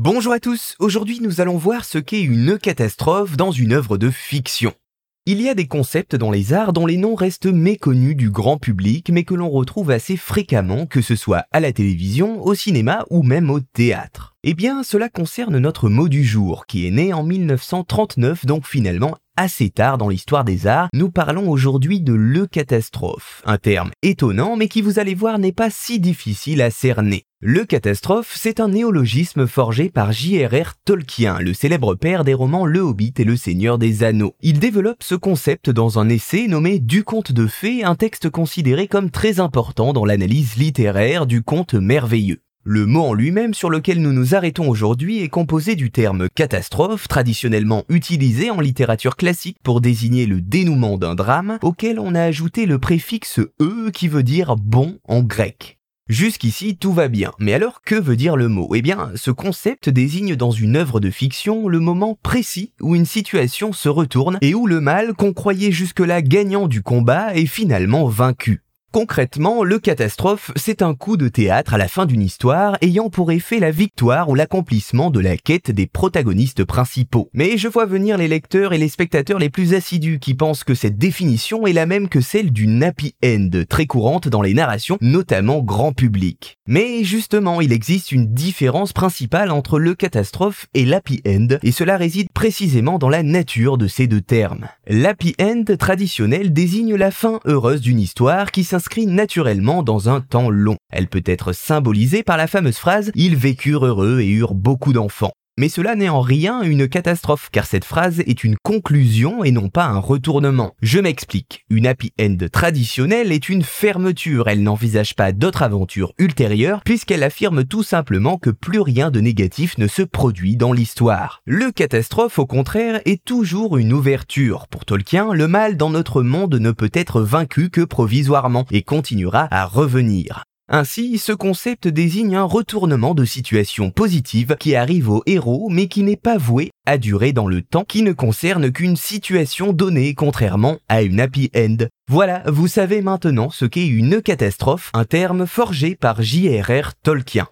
Bonjour à tous, aujourd'hui nous allons voir ce qu'est une catastrophe dans une œuvre de fiction. Il y a des concepts dans les arts dont les noms restent méconnus du grand public mais que l'on retrouve assez fréquemment que ce soit à la télévision, au cinéma ou même au théâtre. Eh bien, cela concerne notre mot du jour, qui est né en 1939, donc finalement assez tard dans l'histoire des arts, nous parlons aujourd'hui de le catastrophe, un terme étonnant mais qui vous allez voir n'est pas si difficile à cerner. Le catastrophe, c'est un néologisme forgé par J.R.R. Tolkien, le célèbre père des romans Le Hobbit et Le Seigneur des Anneaux. Il développe ce concept dans un essai nommé Du conte de fées, un texte considéré comme très important dans l'analyse littéraire du conte merveilleux. Le mot en lui-même sur lequel nous nous arrêtons aujourd'hui est composé du terme catastrophe, traditionnellement utilisé en littérature classique pour désigner le dénouement d'un drame, auquel on a ajouté le préfixe e qui veut dire bon en grec. Jusqu'ici, tout va bien. Mais alors, que veut dire le mot? Eh bien, ce concept désigne dans une œuvre de fiction le moment précis où une situation se retourne et où le mal qu'on croyait jusque-là gagnant du combat est finalement vaincu. Concrètement, le catastrophe, c'est un coup de théâtre à la fin d'une histoire ayant pour effet la victoire ou l'accomplissement de la quête des protagonistes principaux. Mais je vois venir les lecteurs et les spectateurs les plus assidus qui pensent que cette définition est la même que celle du happy end, très courante dans les narrations, notamment grand public. Mais justement, il existe une différence principale entre le catastrophe et l'happy end, et cela réside précisément dans la nature de ces deux termes. L'happy end traditionnel désigne la fin heureuse d'une histoire qui s'inscrit naturellement dans un temps long. Elle peut être symbolisée par la fameuse phrase Ils vécurent heureux et eurent beaucoup d'enfants. Mais cela n'est en rien une catastrophe, car cette phrase est une conclusion et non pas un retournement. Je m'explique. Une happy end traditionnelle est une fermeture, elle n'envisage pas d'autres aventures ultérieures, puisqu'elle affirme tout simplement que plus rien de négatif ne se produit dans l'histoire. Le catastrophe, au contraire, est toujours une ouverture. Pour Tolkien, le mal dans notre monde ne peut être vaincu que provisoirement, et continuera à revenir. Ainsi, ce concept désigne un retournement de situation positive qui arrive au héros mais qui n'est pas voué à durer dans le temps, qui ne concerne qu'une situation donnée contrairement à une happy end. Voilà, vous savez maintenant ce qu'est une catastrophe, un terme forgé par J.R.R. Tolkien.